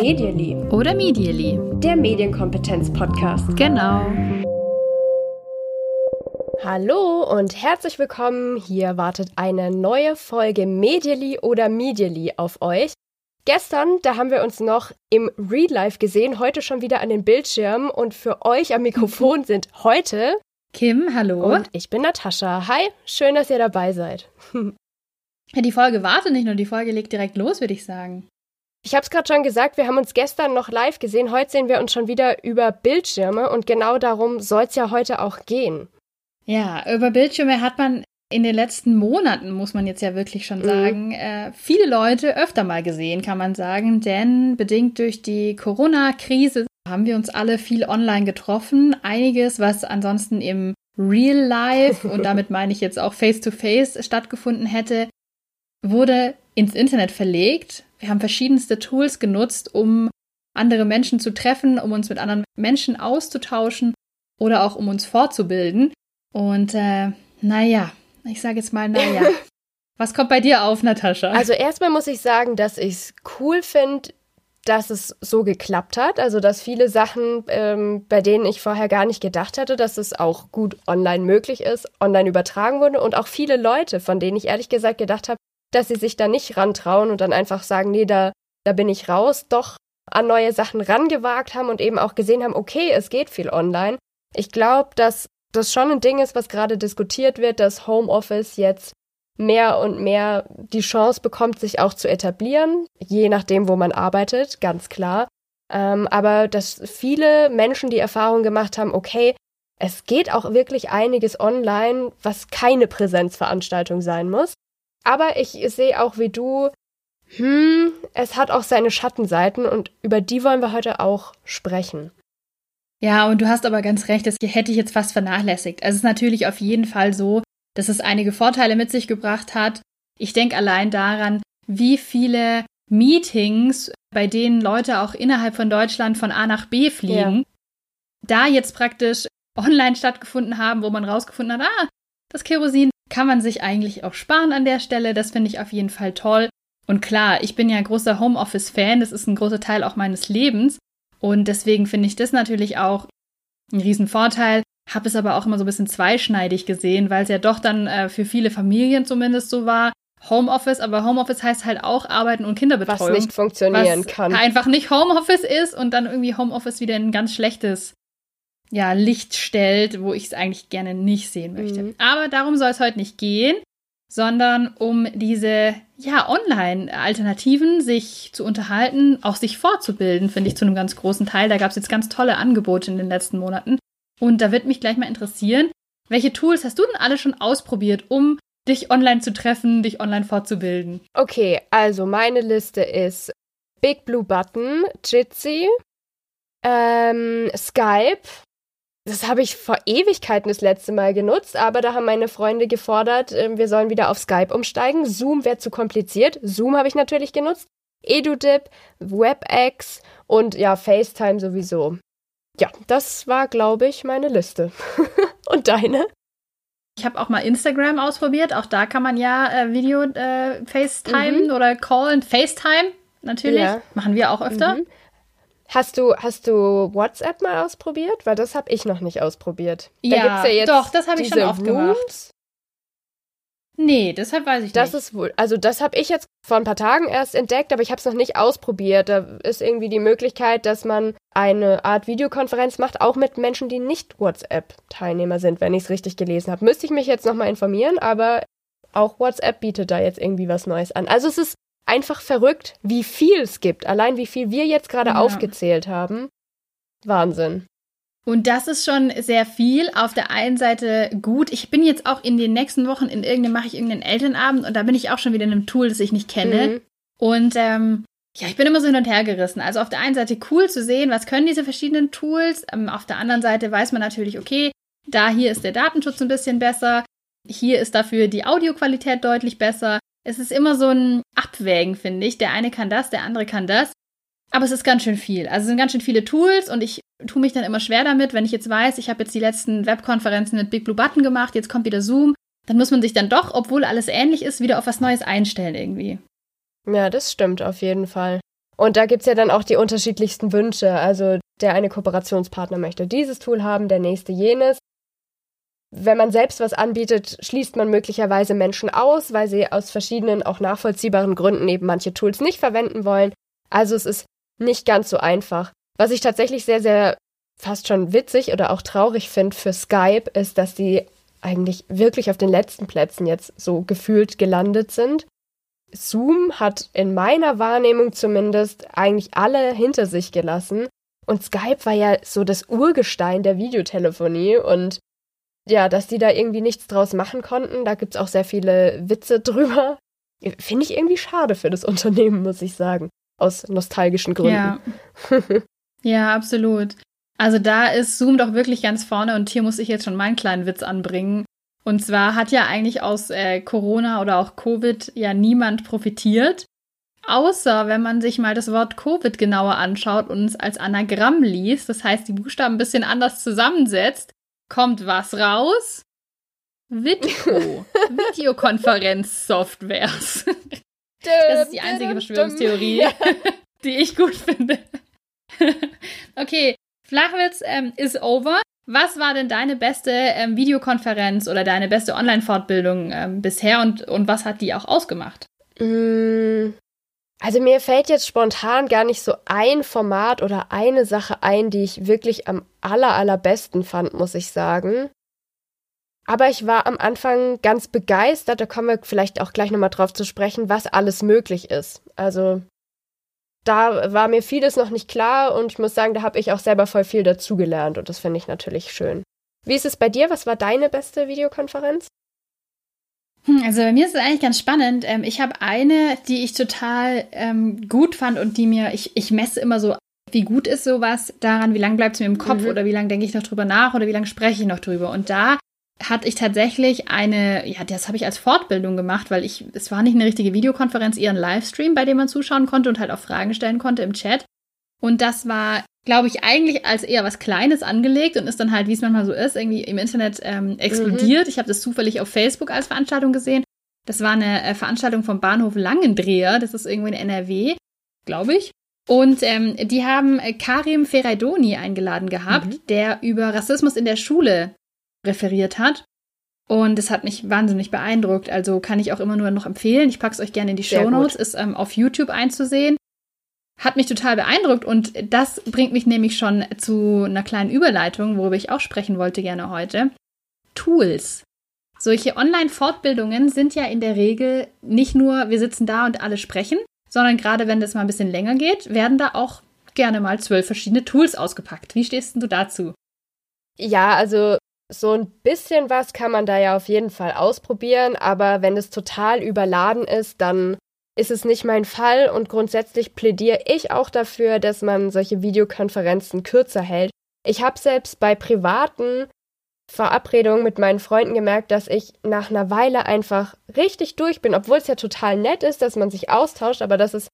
Medially. Oder Medially. Der Medienkompetenz-Podcast. Genau. Hallo und herzlich willkommen. Hier wartet eine neue Folge Medially oder Medially auf euch. Gestern, da haben wir uns noch im Real Life gesehen, heute schon wieder an den Bildschirmen und für euch am Mikrofon sind heute Kim, hallo. und ich bin Natascha. Hi, schön, dass ihr dabei seid. Ja, die Folge wartet nicht nur, die Folge legt direkt los, würde ich sagen. Ich habe es gerade schon gesagt, wir haben uns gestern noch live gesehen, heute sehen wir uns schon wieder über Bildschirme und genau darum soll es ja heute auch gehen. Ja, über Bildschirme hat man in den letzten Monaten, muss man jetzt ja wirklich schon sagen, mhm. äh, viele Leute öfter mal gesehen, kann man sagen. Denn bedingt durch die Corona-Krise haben wir uns alle viel online getroffen. Einiges, was ansonsten im Real Life, und damit meine ich jetzt auch Face-to-Face, -face, stattgefunden hätte, wurde ins Internet verlegt. Wir haben verschiedenste Tools genutzt, um andere Menschen zu treffen, um uns mit anderen Menschen auszutauschen oder auch um uns fortzubilden. Und äh, naja, ich sage jetzt mal, naja. Was kommt bei dir auf, Natascha? Also erstmal muss ich sagen, dass ich es cool finde, dass es so geklappt hat. Also dass viele Sachen, ähm, bei denen ich vorher gar nicht gedacht hatte, dass es auch gut online möglich ist, online übertragen wurde. Und auch viele Leute, von denen ich ehrlich gesagt gedacht habe, dass sie sich da nicht rantrauen und dann einfach sagen, nee, da, da bin ich raus, doch an neue Sachen rangewagt haben und eben auch gesehen haben, okay, es geht viel online. Ich glaube, dass das schon ein Ding ist, was gerade diskutiert wird, dass Homeoffice jetzt mehr und mehr die Chance bekommt, sich auch zu etablieren, je nachdem, wo man arbeitet, ganz klar. Ähm, aber dass viele Menschen die Erfahrung gemacht haben, okay, es geht auch wirklich einiges online, was keine Präsenzveranstaltung sein muss. Aber ich sehe auch wie du, hm, es hat auch seine Schattenseiten und über die wollen wir heute auch sprechen. Ja, und du hast aber ganz recht, das hätte ich jetzt fast vernachlässigt. Also es ist natürlich auf jeden Fall so, dass es einige Vorteile mit sich gebracht hat. Ich denke allein daran, wie viele Meetings, bei denen Leute auch innerhalb von Deutschland von A nach B fliegen, ja. da jetzt praktisch online stattgefunden haben, wo man rausgefunden hat, ah, das Kerosin kann man sich eigentlich auch sparen an der Stelle. Das finde ich auf jeden Fall toll. Und klar, ich bin ja ein großer Homeoffice-Fan. Das ist ein großer Teil auch meines Lebens. Und deswegen finde ich das natürlich auch ein Riesenvorteil. Habe es aber auch immer so ein bisschen zweischneidig gesehen, weil es ja doch dann äh, für viele Familien zumindest so war. Homeoffice, aber Homeoffice heißt halt auch Arbeiten und Kinderbetreuung. Was nicht funktionieren was kann. Einfach nicht Homeoffice ist und dann irgendwie Homeoffice wieder in ein ganz schlechtes ja, Licht stellt, wo ich es eigentlich gerne nicht sehen möchte. Mhm. Aber darum soll es heute nicht gehen, sondern um diese ja, Online-Alternativen sich zu unterhalten, auch sich fortzubilden, finde ich zu einem ganz großen Teil. Da gab es jetzt ganz tolle Angebote in den letzten Monaten. Und da wird mich gleich mal interessieren, welche Tools hast du denn alle schon ausprobiert, um dich online zu treffen, dich online fortzubilden? Okay, also meine Liste ist Big Blue Button, Jitsi, ähm, Skype, das habe ich vor Ewigkeiten das letzte Mal genutzt, aber da haben meine Freunde gefordert, ähm, wir sollen wieder auf Skype umsteigen. Zoom wäre zu kompliziert. Zoom habe ich natürlich genutzt. EduDip, WebEx und ja, FaceTime sowieso. Ja, das war, glaube ich, meine Liste. und deine? Ich habe auch mal Instagram ausprobiert. Auch da kann man ja äh, Video äh, FaceTime mhm. oder Call FaceTime natürlich. Ja. Machen wir auch öfter. Mhm. Hast du, hast du WhatsApp mal ausprobiert? Weil das habe ich noch nicht ausprobiert. Da ja, ja doch, das habe ich schon oft Rooms. gemacht. Nee, deshalb weiß ich das nicht. Das ist wohl, also das habe ich jetzt vor ein paar Tagen erst entdeckt, aber ich habe es noch nicht ausprobiert. Da ist irgendwie die Möglichkeit, dass man eine Art Videokonferenz macht, auch mit Menschen, die nicht WhatsApp-Teilnehmer sind, wenn ich es richtig gelesen habe. Müsste ich mich jetzt nochmal informieren, aber auch WhatsApp bietet da jetzt irgendwie was Neues an. Also es ist einfach verrückt, wie viel es gibt. Allein wie viel wir jetzt gerade ja. aufgezählt haben. Wahnsinn. Und das ist schon sehr viel. Auf der einen Seite gut. Ich bin jetzt auch in den nächsten Wochen in irgendeinem, mache ich irgendeinen Elternabend und da bin ich auch schon wieder in einem Tool, das ich nicht kenne. Mhm. Und ähm, ja, ich bin immer so hin und her gerissen. Also auf der einen Seite cool zu sehen, was können diese verschiedenen Tools. Ähm, auf der anderen Seite weiß man natürlich, okay, da hier ist der Datenschutz ein bisschen besser. Hier ist dafür die Audioqualität deutlich besser es ist immer so ein Abwägen, finde ich. Der eine kann das, der andere kann das. Aber es ist ganz schön viel. Also es sind ganz schön viele Tools und ich tue mich dann immer schwer damit, wenn ich jetzt weiß, ich habe jetzt die letzten Webkonferenzen mit Big Blue Button gemacht, jetzt kommt wieder Zoom. dann muss man sich dann doch, obwohl alles ähnlich ist, wieder auf was Neues einstellen irgendwie. Ja, das stimmt auf jeden Fall. Und da gibt es ja dann auch die unterschiedlichsten Wünsche. Also der eine Kooperationspartner möchte dieses Tool haben, der nächste jenes. Wenn man selbst was anbietet, schließt man möglicherweise Menschen aus, weil sie aus verschiedenen, auch nachvollziehbaren Gründen eben manche Tools nicht verwenden wollen. Also es ist nicht ganz so einfach. Was ich tatsächlich sehr, sehr fast schon witzig oder auch traurig finde für Skype, ist, dass sie eigentlich wirklich auf den letzten Plätzen jetzt so gefühlt gelandet sind. Zoom hat in meiner Wahrnehmung zumindest eigentlich alle hinter sich gelassen. Und Skype war ja so das Urgestein der Videotelefonie und ja, dass die da irgendwie nichts draus machen konnten, da gibt es auch sehr viele Witze drüber. Finde ich irgendwie schade für das Unternehmen, muss ich sagen. Aus nostalgischen Gründen. Ja. ja, absolut. Also da ist Zoom doch wirklich ganz vorne und hier muss ich jetzt schon meinen kleinen Witz anbringen. Und zwar hat ja eigentlich aus äh, Corona oder auch Covid ja niemand profitiert. Außer wenn man sich mal das Wort Covid genauer anschaut und es als Anagramm liest, das heißt die Buchstaben ein bisschen anders zusammensetzt, kommt was raus? Vidco, Videokonferenz-Softwares. Das ist die einzige Verschwörungstheorie, die ich gut finde. okay, Flachwitz ähm, ist over. Was war denn deine beste ähm, Videokonferenz oder deine beste Online-Fortbildung ähm, bisher und, und was hat die auch ausgemacht? Mm, also mir fällt jetzt spontan gar nicht so ein Format oder eine Sache ein, die ich wirklich am aller, allerbesten fand, muss ich sagen. Aber ich war am Anfang ganz begeistert, da kommen wir vielleicht auch gleich nochmal drauf zu sprechen, was alles möglich ist. Also da war mir vieles noch nicht klar und ich muss sagen, da habe ich auch selber voll viel dazugelernt und das finde ich natürlich schön. Wie ist es bei dir? Was war deine beste Videokonferenz? Hm, also bei mir ist es eigentlich ganz spannend. Ähm, ich habe eine, die ich total ähm, gut fand und die mir, ich, ich messe immer so, wie gut ist sowas daran, wie lange bleibt es mir im Kopf mhm. oder wie lange denke ich noch drüber nach oder wie lange spreche ich noch drüber. Und da hatte ich tatsächlich eine, ja, das habe ich als Fortbildung gemacht, weil ich, es war nicht eine richtige Videokonferenz, eher ein Livestream, bei dem man zuschauen konnte und halt auch Fragen stellen konnte im Chat. Und das war, glaube ich, eigentlich als eher was Kleines angelegt und ist dann halt, wie es manchmal so ist, irgendwie im Internet ähm, explodiert. Mhm. Ich habe das zufällig auf Facebook als Veranstaltung gesehen. Das war eine äh, Veranstaltung vom Bahnhof Langendreher, das ist irgendwo in NRW, glaube ich. Und ähm, die haben äh, Karim Ferraidoni eingeladen gehabt, mhm. der über Rassismus in der Schule referiert hat. Und es hat mich wahnsinnig beeindruckt. Also kann ich auch immer nur noch empfehlen. Ich packe es euch gerne in die Show Notes. Ist ähm, auf YouTube einzusehen. Hat mich total beeindruckt und das bringt mich nämlich schon zu einer kleinen Überleitung, worüber ich auch sprechen wollte gerne heute. Tools. Solche Online-Fortbildungen sind ja in der Regel nicht nur, wir sitzen da und alle sprechen, sondern gerade wenn das mal ein bisschen länger geht, werden da auch gerne mal zwölf verschiedene Tools ausgepackt. Wie stehst du dazu? Ja, also so ein bisschen was kann man da ja auf jeden Fall ausprobieren, aber wenn es total überladen ist, dann ist es nicht mein Fall und grundsätzlich plädiere ich auch dafür, dass man solche Videokonferenzen kürzer hält. Ich habe selbst bei privaten Verabredungen mit meinen Freunden gemerkt, dass ich nach einer Weile einfach richtig durch bin, obwohl es ja total nett ist, dass man sich austauscht, aber dass es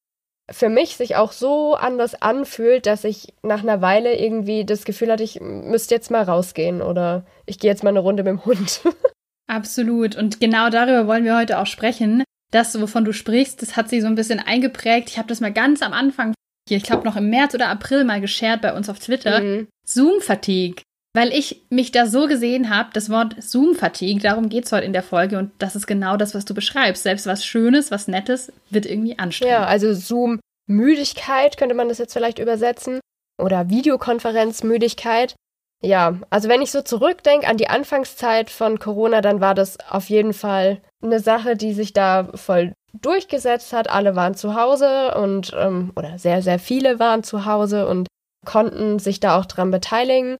für mich sich auch so anders anfühlt, dass ich nach einer Weile irgendwie das Gefühl hatte, ich müsste jetzt mal rausgehen oder ich gehe jetzt mal eine Runde mit dem Hund. Absolut. Und genau darüber wollen wir heute auch sprechen. Das, wovon du sprichst, das hat sich so ein bisschen eingeprägt. Ich habe das mal ganz am Anfang, hier, ich glaube noch im März oder April mal geshared bei uns auf Twitter. Mhm. Zoom-Fatigue weil ich mich da so gesehen habe, das Wort Zoom-Fatigue, darum geht es heute in der Folge und das ist genau das, was du beschreibst. Selbst was Schönes, was Nettes wird irgendwie anstrengend. Ja, also Zoom-Müdigkeit könnte man das jetzt vielleicht übersetzen oder Videokonferenz-Müdigkeit. Ja, also wenn ich so zurückdenke an die Anfangszeit von Corona, dann war das auf jeden Fall eine Sache, die sich da voll durchgesetzt hat. Alle waren zu Hause und ähm, oder sehr, sehr viele waren zu Hause und konnten sich da auch dran beteiligen.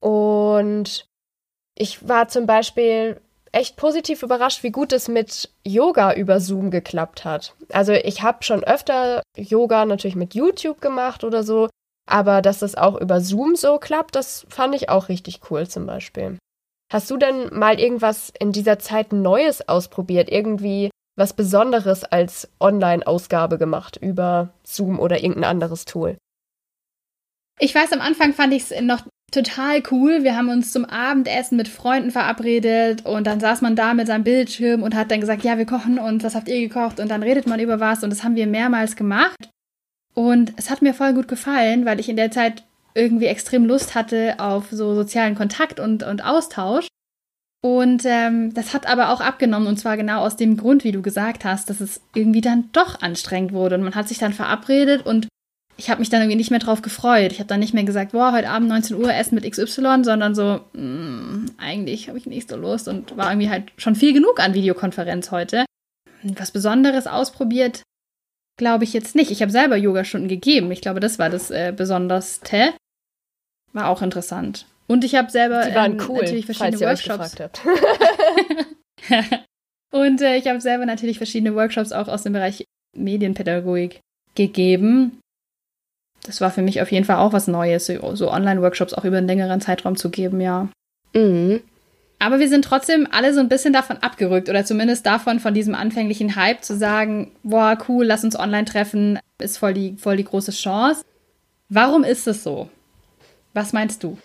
Und ich war zum Beispiel echt positiv überrascht, wie gut es mit Yoga über Zoom geklappt hat. Also ich habe schon öfter Yoga natürlich mit YouTube gemacht oder so, aber dass es auch über Zoom so klappt, das fand ich auch richtig cool zum Beispiel. Hast du denn mal irgendwas in dieser Zeit Neues ausprobiert? Irgendwie was Besonderes als Online-Ausgabe gemacht über Zoom oder irgendein anderes Tool? Ich weiß, am Anfang fand ich es noch total cool. Wir haben uns zum Abendessen mit Freunden verabredet und dann saß man da mit seinem Bildschirm und hat dann gesagt, ja, wir kochen und was habt ihr gekocht? Und dann redet man über was und das haben wir mehrmals gemacht. Und es hat mir voll gut gefallen, weil ich in der Zeit irgendwie extrem Lust hatte auf so sozialen Kontakt und, und Austausch. Und ähm, das hat aber auch abgenommen und zwar genau aus dem Grund, wie du gesagt hast, dass es irgendwie dann doch anstrengend wurde und man hat sich dann verabredet und ich habe mich dann irgendwie nicht mehr drauf gefreut. Ich habe dann nicht mehr gesagt, boah, heute Abend 19 Uhr essen mit XY, sondern so, mh, mm, eigentlich habe ich nicht so Lust und war irgendwie halt schon viel genug an Videokonferenz heute. Was Besonderes ausprobiert, glaube ich jetzt nicht. Ich habe selber Yogastunden gegeben. Ich glaube, das war das äh, Besonderste. War auch interessant. Und ich habe selber Die waren ähm, cool, natürlich verschiedene Workshops. und äh, ich habe selber natürlich verschiedene Workshops auch aus dem Bereich Medienpädagogik gegeben das war für mich auf jeden Fall auch was Neues, so Online-Workshops auch über einen längeren Zeitraum zu geben, ja. Mhm. Aber wir sind trotzdem alle so ein bisschen davon abgerückt oder zumindest davon, von diesem anfänglichen Hype zu sagen, boah, cool, lass uns online treffen, ist voll die, voll die große Chance. Warum ist es so? Was meinst du?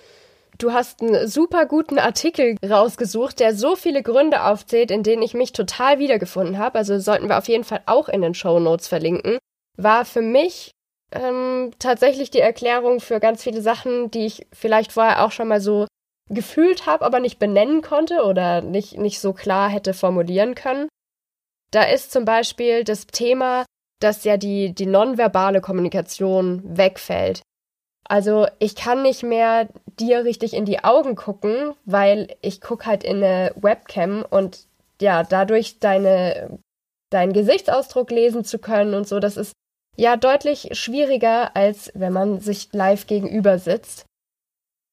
Du hast einen super guten Artikel rausgesucht, der so viele Gründe aufzählt, in denen ich mich total wiedergefunden habe. Also sollten wir auf jeden Fall auch in den Show Notes verlinken. War für mich ähm, tatsächlich die Erklärung für ganz viele Sachen, die ich vielleicht vorher auch schon mal so gefühlt habe, aber nicht benennen konnte oder nicht, nicht so klar hätte formulieren können. Da ist zum Beispiel das Thema, dass ja die, die nonverbale Kommunikation wegfällt. Also ich kann nicht mehr dir richtig in die Augen gucken, weil ich gucke halt in eine Webcam und ja, dadurch deine, deinen Gesichtsausdruck lesen zu können und so, das ist ja deutlich schwieriger, als wenn man sich live gegenüber sitzt.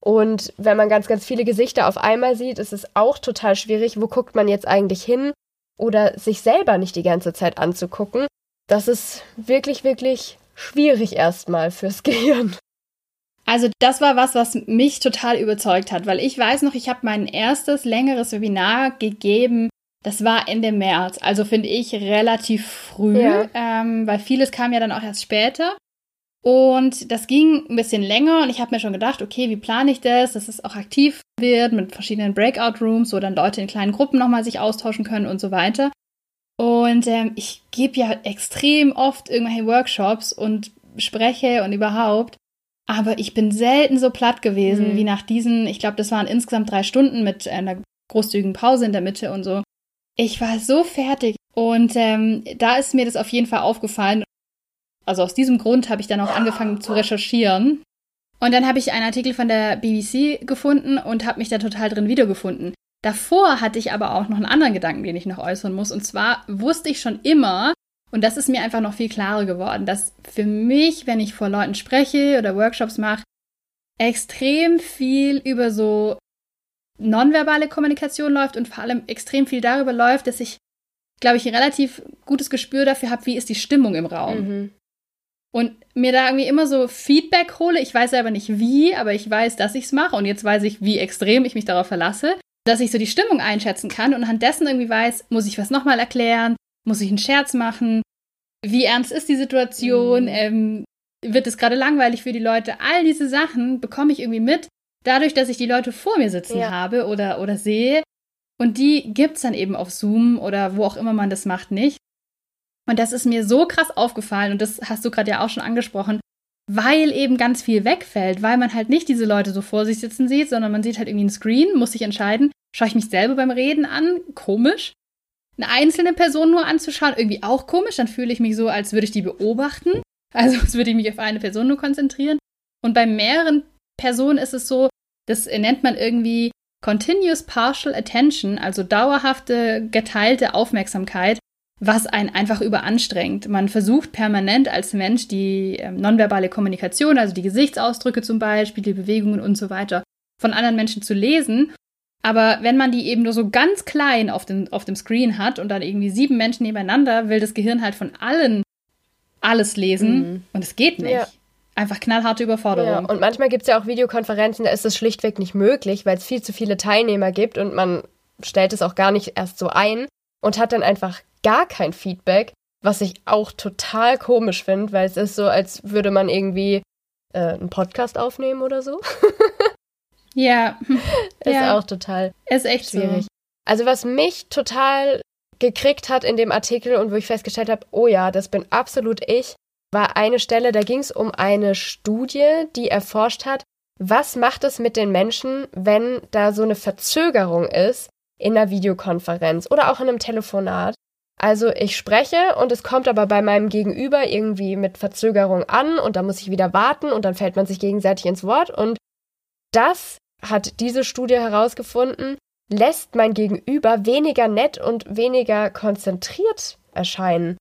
Und wenn man ganz, ganz viele Gesichter auf einmal sieht, ist es auch total schwierig, wo guckt man jetzt eigentlich hin oder sich selber nicht die ganze Zeit anzugucken. Das ist wirklich, wirklich schwierig erstmal fürs Gehirn. Also das war was, was mich total überzeugt hat, weil ich weiß noch, ich habe mein erstes längeres Webinar gegeben das war Ende März, also finde ich relativ früh, ja. ähm, weil vieles kam ja dann auch erst später. Und das ging ein bisschen länger und ich habe mir schon gedacht, okay, wie plane ich das, dass es auch aktiv wird mit verschiedenen Breakout-Rooms, wo dann Leute in kleinen Gruppen nochmal sich austauschen können und so weiter. Und ähm, ich gebe ja extrem oft irgendwelche Workshops und spreche und überhaupt. Aber ich bin selten so platt gewesen mhm. wie nach diesen, ich glaube, das waren insgesamt drei Stunden mit einer großzügigen Pause in der Mitte und so. Ich war so fertig und ähm, da ist mir das auf jeden Fall aufgefallen. Also aus diesem Grund habe ich dann auch angefangen zu recherchieren. Und dann habe ich einen Artikel von der BBC gefunden und habe mich da total drin wiedergefunden. Davor hatte ich aber auch noch einen anderen Gedanken, den ich noch äußern muss. Und zwar wusste ich schon immer, und das ist mir einfach noch viel klarer geworden, dass für mich, wenn ich vor Leuten spreche oder Workshops mache, extrem viel über so nonverbale Kommunikation läuft und vor allem extrem viel darüber läuft, dass ich, glaube ich, ein relativ gutes Gespür dafür habe, wie ist die Stimmung im Raum. Mhm. Und mir da irgendwie immer so Feedback hole. Ich weiß selber nicht wie, aber ich weiß, dass ich es mache. Und jetzt weiß ich, wie extrem ich mich darauf verlasse, dass ich so die Stimmung einschätzen kann und anhand dessen irgendwie weiß, muss ich was nochmal erklären, muss ich einen Scherz machen, wie ernst ist die Situation, mhm. ähm, wird es gerade langweilig für die Leute. All diese Sachen bekomme ich irgendwie mit dadurch, dass ich die Leute vor mir sitzen ja. habe oder, oder sehe, und die gibt es dann eben auf Zoom oder wo auch immer man das macht, nicht. Und das ist mir so krass aufgefallen, und das hast du gerade ja auch schon angesprochen, weil eben ganz viel wegfällt, weil man halt nicht diese Leute so vor sich sitzen sieht, sondern man sieht halt irgendwie einen Screen, muss sich entscheiden, schaue ich mich selber beim Reden an, komisch. Eine einzelne Person nur anzuschauen, irgendwie auch komisch, dann fühle ich mich so, als würde ich die beobachten, also als würde ich mich auf eine Person nur konzentrieren. Und bei mehreren Person ist es so, das nennt man irgendwie Continuous Partial Attention, also dauerhafte geteilte Aufmerksamkeit, was einen einfach überanstrengt. Man versucht permanent als Mensch die äh, nonverbale Kommunikation, also die Gesichtsausdrücke zum Beispiel, die Bewegungen und so weiter, von anderen Menschen zu lesen. Aber wenn man die eben nur so ganz klein auf dem, auf dem Screen hat und dann irgendwie sieben Menschen nebeneinander, will das Gehirn halt von allen alles lesen mhm. und es geht nicht. Ja einfach knallharte Überforderung. Ja, und manchmal gibt es ja auch Videokonferenzen, da ist es schlichtweg nicht möglich, weil es viel zu viele Teilnehmer gibt und man stellt es auch gar nicht erst so ein und hat dann einfach gar kein Feedback, was ich auch total komisch finde, weil es ist so, als würde man irgendwie äh, einen Podcast aufnehmen oder so. Ja. ist ja. auch total ist echt schwierig. So. Also was mich total gekriegt hat in dem Artikel und wo ich festgestellt habe, oh ja, das bin absolut ich, war eine Stelle, da ging es um eine Studie, die erforscht hat, was macht es mit den Menschen, wenn da so eine Verzögerung ist in einer Videokonferenz oder auch in einem Telefonat. Also ich spreche und es kommt aber bei meinem Gegenüber irgendwie mit Verzögerung an und da muss ich wieder warten und dann fällt man sich gegenseitig ins Wort und das hat diese Studie herausgefunden, lässt mein Gegenüber weniger nett und weniger konzentriert erscheinen.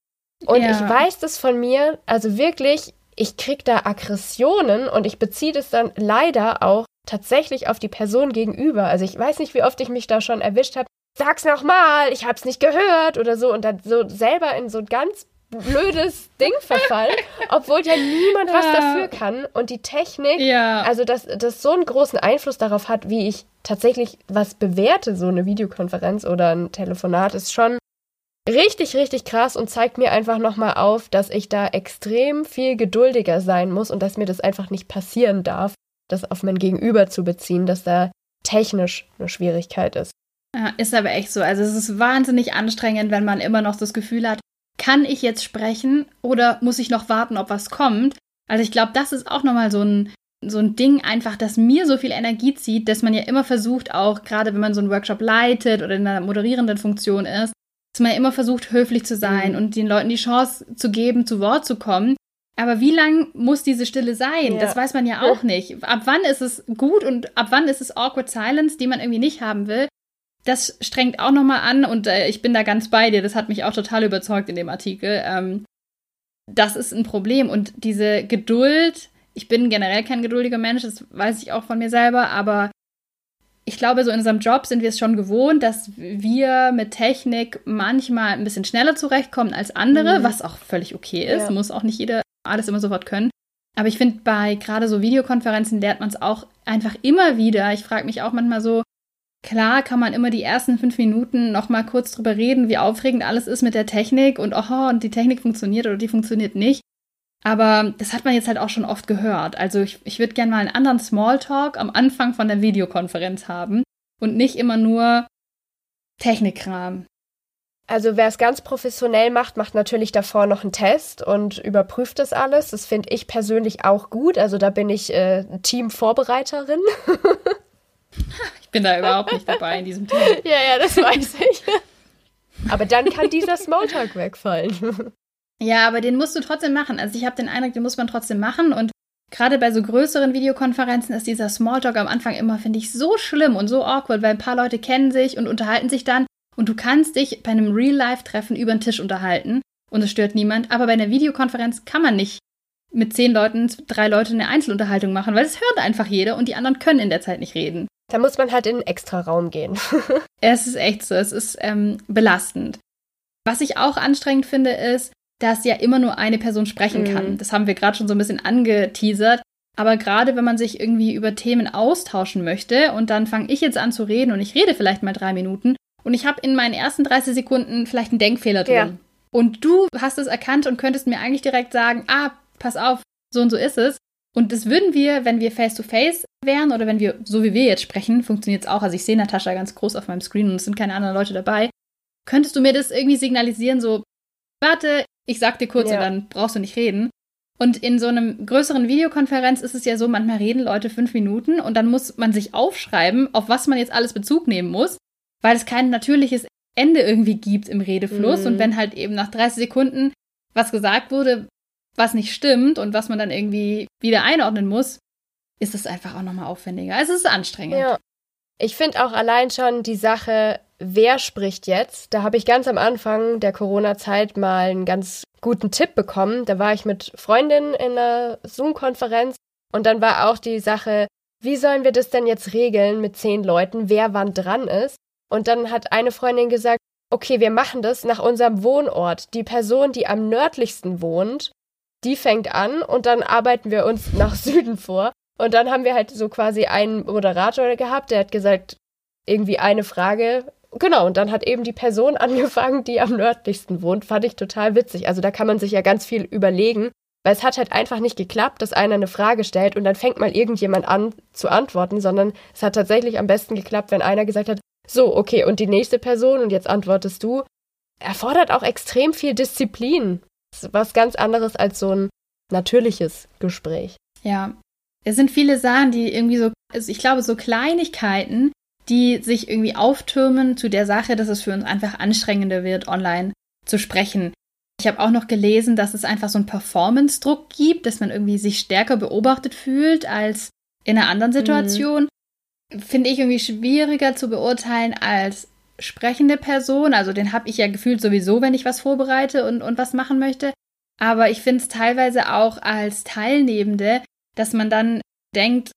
Und ja. ich weiß das von mir, also wirklich, ich krieg da Aggressionen und ich beziehe das dann leider auch tatsächlich auf die Person gegenüber. Also ich weiß nicht, wie oft ich mich da schon erwischt habe. Sag's nochmal, ich hab's nicht gehört oder so und dann so selber in so ein ganz blödes Ding verfallen, obwohl ja niemand was dafür kann und die Technik, ja. also dass das so einen großen Einfluss darauf hat, wie ich tatsächlich was bewerte, so eine Videokonferenz oder ein Telefonat, ist schon richtig, richtig krass und zeigt mir einfach nochmal auf, dass ich da extrem viel geduldiger sein muss und dass mir das einfach nicht passieren darf, das auf mein Gegenüber zu beziehen, dass da technisch eine Schwierigkeit ist. Ja, ist aber echt so. Also es ist wahnsinnig anstrengend, wenn man immer noch das Gefühl hat, kann ich jetzt sprechen oder muss ich noch warten, ob was kommt? Also ich glaube, das ist auch nochmal so ein, so ein Ding einfach, das mir so viel Energie zieht, dass man ja immer versucht, auch gerade wenn man so einen Workshop leitet oder in einer moderierenden Funktion ist, dass man ja immer versucht, höflich zu sein mhm. und den Leuten die Chance zu geben, zu Wort zu kommen. Aber wie lang muss diese Stille sein? Ja. Das weiß man ja auch nicht. Ab wann ist es gut und ab wann ist es awkward silence, die man irgendwie nicht haben will? Das strengt auch nochmal an und äh, ich bin da ganz bei dir. Das hat mich auch total überzeugt in dem Artikel. Ähm, das ist ein Problem und diese Geduld. Ich bin generell kein geduldiger Mensch, das weiß ich auch von mir selber, aber ich glaube, so in unserem Job sind wir es schon gewohnt, dass wir mit Technik manchmal ein bisschen schneller zurechtkommen als andere, mhm. was auch völlig okay ist. Ja. Muss auch nicht jeder alles immer sofort können. Aber ich finde, bei gerade so Videokonferenzen lernt man es auch einfach immer wieder. Ich frage mich auch manchmal so, klar kann man immer die ersten fünf Minuten noch mal kurz drüber reden, wie aufregend alles ist mit der Technik und oh, und die Technik funktioniert oder die funktioniert nicht. Aber das hat man jetzt halt auch schon oft gehört. Also ich, ich würde gerne mal einen anderen Smalltalk am Anfang von der Videokonferenz haben und nicht immer nur Technikkram. Also wer es ganz professionell macht, macht natürlich davor noch einen Test und überprüft das alles. Das finde ich persönlich auch gut. Also da bin ich äh, Teamvorbereiterin. ich bin da überhaupt nicht dabei in diesem Team. Ja, ja, das weiß ich. Aber dann kann dieser Smalltalk wegfallen. Ja, aber den musst du trotzdem machen. Also ich habe den Eindruck, den muss man trotzdem machen. Und gerade bei so größeren Videokonferenzen ist dieser Smalltalk am Anfang immer, finde ich, so schlimm und so awkward, weil ein paar Leute kennen sich und unterhalten sich dann. Und du kannst dich bei einem Real-Life-Treffen über den Tisch unterhalten und es stört niemand. Aber bei einer Videokonferenz kann man nicht mit zehn Leuten, drei Leute eine Einzelunterhaltung machen, weil es hört einfach jeder und die anderen können in der Zeit nicht reden. Da muss man halt in einen extra Raum gehen. es ist echt so, es ist ähm, belastend. Was ich auch anstrengend finde, ist, dass ja immer nur eine Person sprechen kann. Mhm. Das haben wir gerade schon so ein bisschen angeteasert. Aber gerade wenn man sich irgendwie über Themen austauschen möchte und dann fange ich jetzt an zu reden und ich rede vielleicht mal drei Minuten und ich habe in meinen ersten 30 Sekunden vielleicht einen Denkfehler drin. Ja. Und du hast es erkannt und könntest mir eigentlich direkt sagen, ah, pass auf, so und so ist es. Und das würden wir, wenn wir face-to-face -face wären oder wenn wir, so wie wir jetzt sprechen, funktioniert es auch. Also ich sehe Natascha ganz groß auf meinem Screen und es sind keine anderen Leute dabei. Könntest du mir das irgendwie signalisieren, so, warte, ich sag dir kurz ja. und dann brauchst du nicht reden. Und in so einem größeren Videokonferenz ist es ja so, manchmal reden Leute fünf Minuten und dann muss man sich aufschreiben, auf was man jetzt alles Bezug nehmen muss, weil es kein natürliches Ende irgendwie gibt im Redefluss. Mhm. Und wenn halt eben nach 30 Sekunden was gesagt wurde, was nicht stimmt und was man dann irgendwie wieder einordnen muss, ist es einfach auch nochmal aufwendiger. Also es ist anstrengend. Ja. Ich finde auch allein schon die Sache, wer spricht jetzt? Da habe ich ganz am Anfang der Corona-Zeit mal einen ganz guten Tipp bekommen. Da war ich mit Freundinnen in einer Zoom-Konferenz und dann war auch die Sache, wie sollen wir das denn jetzt regeln mit zehn Leuten, wer wann dran ist? Und dann hat eine Freundin gesagt, okay, wir machen das nach unserem Wohnort. Die Person, die am nördlichsten wohnt, die fängt an und dann arbeiten wir uns nach Süden vor. Und dann haben wir halt so quasi einen Moderator gehabt, der hat gesagt, irgendwie eine Frage. Genau, und dann hat eben die Person angefangen, die am nördlichsten wohnt. Fand ich total witzig. Also da kann man sich ja ganz viel überlegen. Weil es hat halt einfach nicht geklappt, dass einer eine Frage stellt und dann fängt mal irgendjemand an zu antworten, sondern es hat tatsächlich am besten geklappt, wenn einer gesagt hat, so, okay, und die nächste Person und jetzt antwortest du. Erfordert auch extrem viel Disziplin. Das ist was ganz anderes als so ein natürliches Gespräch. Ja. Es sind viele Sachen, die irgendwie so, also ich glaube, so Kleinigkeiten, die sich irgendwie auftürmen zu der Sache, dass es für uns einfach anstrengender wird, online zu sprechen. Ich habe auch noch gelesen, dass es einfach so einen Performance-Druck gibt, dass man irgendwie sich stärker beobachtet fühlt als in einer anderen Situation. Mhm. Finde ich irgendwie schwieriger zu beurteilen als sprechende Person. Also den habe ich ja gefühlt sowieso, wenn ich was vorbereite und, und was machen möchte. Aber ich finde es teilweise auch als Teilnehmende, dass man dann denkt,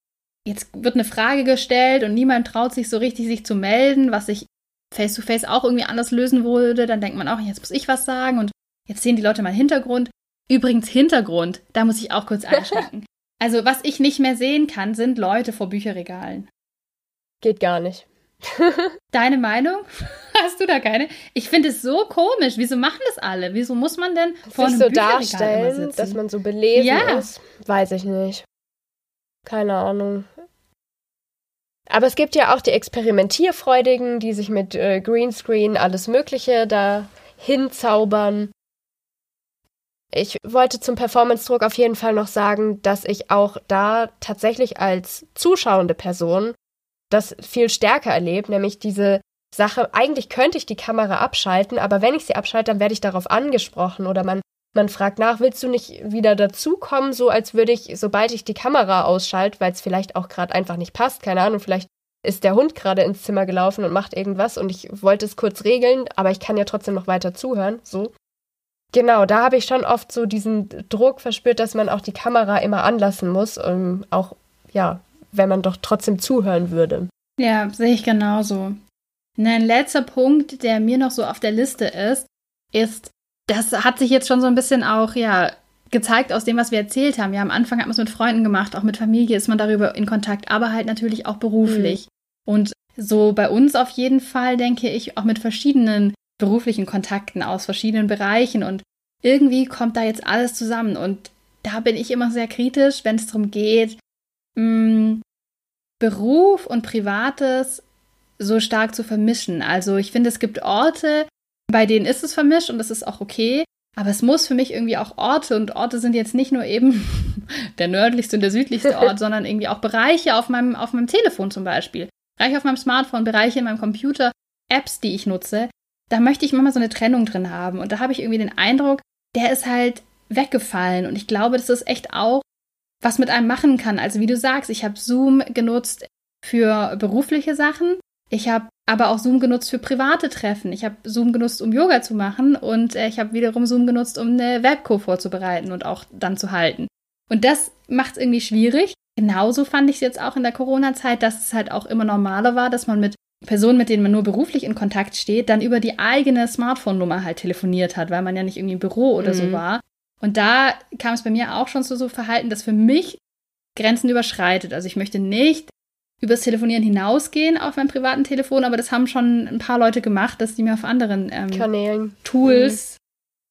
jetzt wird eine Frage gestellt und niemand traut sich so richtig, sich zu melden, was ich face-to-face -face auch irgendwie anders lösen würde. Dann denkt man auch, jetzt muss ich was sagen und Jetzt sehen die Leute mal Hintergrund. Übrigens Hintergrund, da muss ich auch kurz einschränken. also was ich nicht mehr sehen kann, sind Leute vor Bücherregalen. Geht gar nicht. Deine Meinung? Hast du da keine? Ich finde es so komisch. Wieso machen das alle? Wieso muss man denn vor Sich einem so Bücherregal darstellen, dass man so belesen ja. ist? Weiß ich nicht. Keine Ahnung. Aber es gibt ja auch die Experimentierfreudigen, die sich mit äh, Greenscreen alles Mögliche da hinzaubern. Ich wollte zum Performance-Druck auf jeden Fall noch sagen, dass ich auch da tatsächlich als zuschauende Person das viel stärker erlebe, nämlich diese Sache, eigentlich könnte ich die Kamera abschalten, aber wenn ich sie abschalte, dann werde ich darauf angesprochen oder man, man fragt nach, willst du nicht wieder dazukommen, so als würde ich, sobald ich die Kamera ausschalte, weil es vielleicht auch gerade einfach nicht passt, keine Ahnung, vielleicht ist der Hund gerade ins Zimmer gelaufen und macht irgendwas und ich wollte es kurz regeln, aber ich kann ja trotzdem noch weiter zuhören, so. Genau, da habe ich schon oft so diesen Druck verspürt, dass man auch die Kamera immer anlassen muss, um auch, ja, wenn man doch trotzdem zuhören würde. Ja, sehe ich genauso. ein letzter Punkt, der mir noch so auf der Liste ist, ist, das hat sich jetzt schon so ein bisschen auch, ja, gezeigt aus dem, was wir erzählt haben. Ja, am Anfang hat man es mit Freunden gemacht, auch mit Familie ist man darüber in Kontakt, aber halt natürlich auch beruflich. Mhm. Und so bei uns auf jeden Fall, denke ich, auch mit verschiedenen beruflichen Kontakten aus verschiedenen Bereichen und irgendwie kommt da jetzt alles zusammen und da bin ich immer sehr kritisch, wenn es darum geht, mh, Beruf und Privates so stark zu vermischen. Also ich finde, es gibt Orte, bei denen ist es vermischt und das ist auch okay. Aber es muss für mich irgendwie auch Orte und Orte sind jetzt nicht nur eben der nördlichste und der südlichste Ort, sondern irgendwie auch Bereiche auf meinem, auf meinem Telefon zum Beispiel. Bereiche auf meinem Smartphone, Bereiche in meinem Computer, Apps, die ich nutze da möchte ich immer so eine Trennung drin haben. Und da habe ich irgendwie den Eindruck, der ist halt weggefallen. Und ich glaube, das echt auch was mit einem machen kann. Also wie du sagst, ich habe Zoom genutzt für berufliche Sachen. Ich habe aber auch Zoom genutzt für private Treffen. Ich habe Zoom genutzt, um Yoga zu machen. Und äh, ich habe wiederum Zoom genutzt, um eine Webco vorzubereiten und auch dann zu halten. Und das macht es irgendwie schwierig. Genauso fand ich es jetzt auch in der Corona-Zeit, dass es halt auch immer normaler war, dass man mit Personen, mit denen man nur beruflich in Kontakt steht, dann über die eigene Smartphone-Nummer halt telefoniert hat, weil man ja nicht irgendwie im Büro oder mhm. so war. Und da kam es bei mir auch schon zu so Verhalten, das für mich Grenzen überschreitet. Also ich möchte nicht übers Telefonieren hinausgehen auf meinem privaten Telefon, aber das haben schon ein paar Leute gemacht, dass die mir auf anderen ähm, Kanälen, Tools,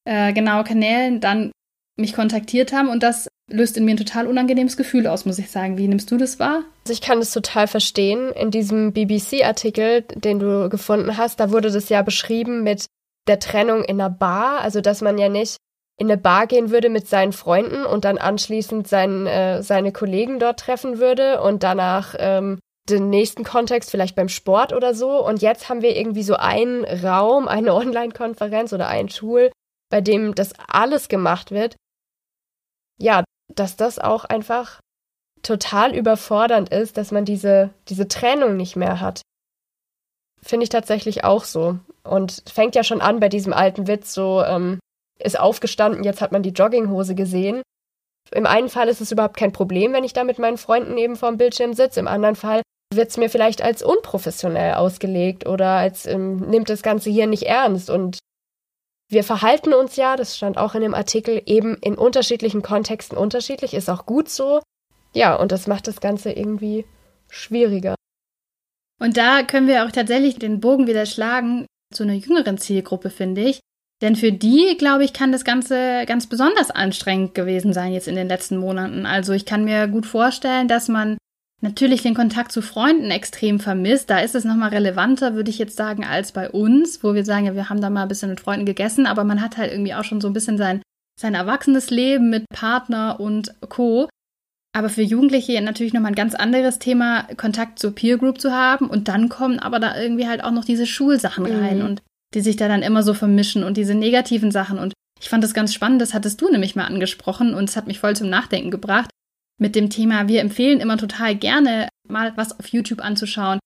mhm. äh, genau Kanälen dann mich kontaktiert haben und das löst in mir ein total unangenehmes Gefühl aus, muss ich sagen. Wie nimmst du das wahr? Also ich kann das total verstehen. In diesem BBC-Artikel, den du gefunden hast, da wurde das ja beschrieben mit der Trennung in einer Bar. Also, dass man ja nicht in eine Bar gehen würde mit seinen Freunden und dann anschließend sein, äh, seine Kollegen dort treffen würde und danach ähm, den nächsten Kontext vielleicht beim Sport oder so. Und jetzt haben wir irgendwie so einen Raum, eine Online-Konferenz oder ein Tool, bei dem das alles gemacht wird. Ja, dass das auch einfach total überfordernd ist, dass man diese, diese Trennung nicht mehr hat. Finde ich tatsächlich auch so. Und fängt ja schon an bei diesem alten Witz, so ähm, ist aufgestanden, jetzt hat man die Jogginghose gesehen. Im einen Fall ist es überhaupt kein Problem, wenn ich da mit meinen Freunden eben vorm Bildschirm sitze. Im anderen Fall wird es mir vielleicht als unprofessionell ausgelegt oder als ähm, nimmt das Ganze hier nicht ernst. Und wir verhalten uns ja, das stand auch in dem Artikel, eben in unterschiedlichen Kontexten unterschiedlich, ist auch gut so. Ja, und das macht das Ganze irgendwie schwieriger. Und da können wir auch tatsächlich den Bogen wieder schlagen zu einer jüngeren Zielgruppe, finde ich. Denn für die, glaube ich, kann das Ganze ganz besonders anstrengend gewesen sein jetzt in den letzten Monaten. Also ich kann mir gut vorstellen, dass man natürlich den Kontakt zu Freunden extrem vermisst. Da ist es nochmal relevanter, würde ich jetzt sagen, als bei uns, wo wir sagen, ja, wir haben da mal ein bisschen mit Freunden gegessen, aber man hat halt irgendwie auch schon so ein bisschen sein, sein erwachsenes Leben mit Partner und Co. Aber für Jugendliche natürlich nochmal ein ganz anderes Thema, Kontakt zur Peer Group zu haben. Und dann kommen aber da irgendwie halt auch noch diese Schulsachen rein mhm. und die sich da dann immer so vermischen und diese negativen Sachen. Und ich fand das ganz spannend, das hattest du nämlich mal angesprochen und es hat mich voll zum Nachdenken gebracht mit dem Thema, wir empfehlen immer total gerne mal was auf YouTube anzuschauen.